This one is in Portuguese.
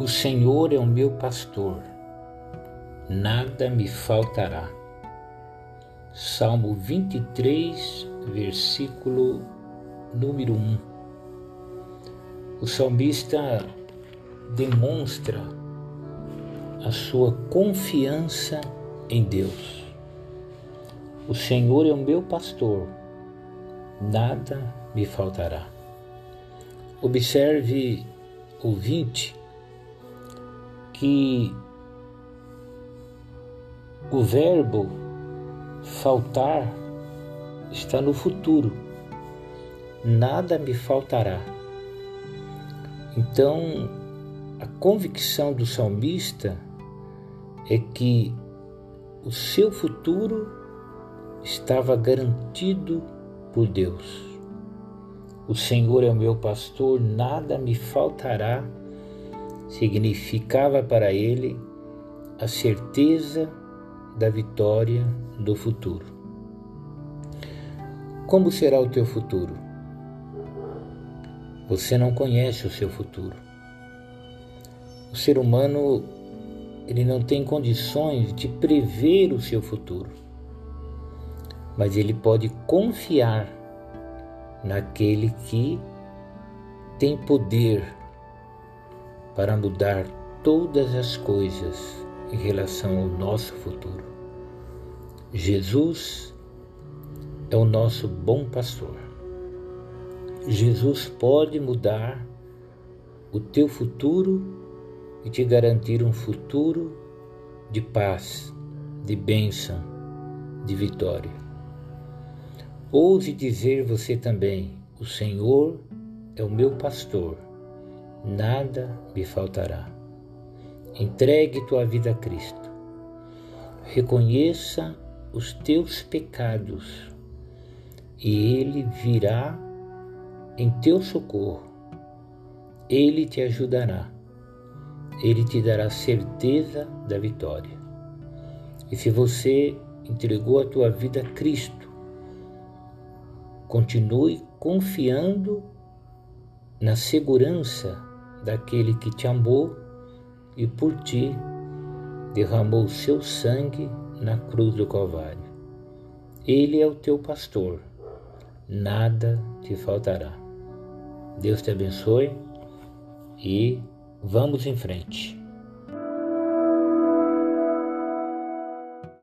O Senhor é o meu pastor, nada me faltará. Salmo 23, versículo número 1. O salmista demonstra a sua confiança em Deus. O Senhor é o meu pastor, nada me faltará. Observe, ouvinte, que o verbo faltar está no futuro. Nada me faltará. Então, a convicção do salmista é que o seu futuro estava garantido por Deus. O Senhor é o meu pastor, nada me faltará significava para ele a certeza da vitória do futuro. Como será o teu futuro? Você não conhece o seu futuro. O ser humano ele não tem condições de prever o seu futuro, mas ele pode confiar naquele que tem poder para mudar todas as coisas em relação ao nosso futuro. Jesus é o nosso bom pastor. Jesus pode mudar o teu futuro e te garantir um futuro de paz, de bênção, de vitória. Ouse dizer você também: O Senhor é o meu pastor nada me faltará. Entregue tua vida a Cristo. Reconheça os teus pecados e Ele virá em teu socorro. Ele te ajudará. Ele te dará certeza da vitória. E se você entregou a tua vida a Cristo, continue confiando na segurança daquele que te amou e por ti derramou seu sangue na cruz do Calvário. Ele é o teu pastor, nada te faltará. Deus te abençoe e vamos em frente.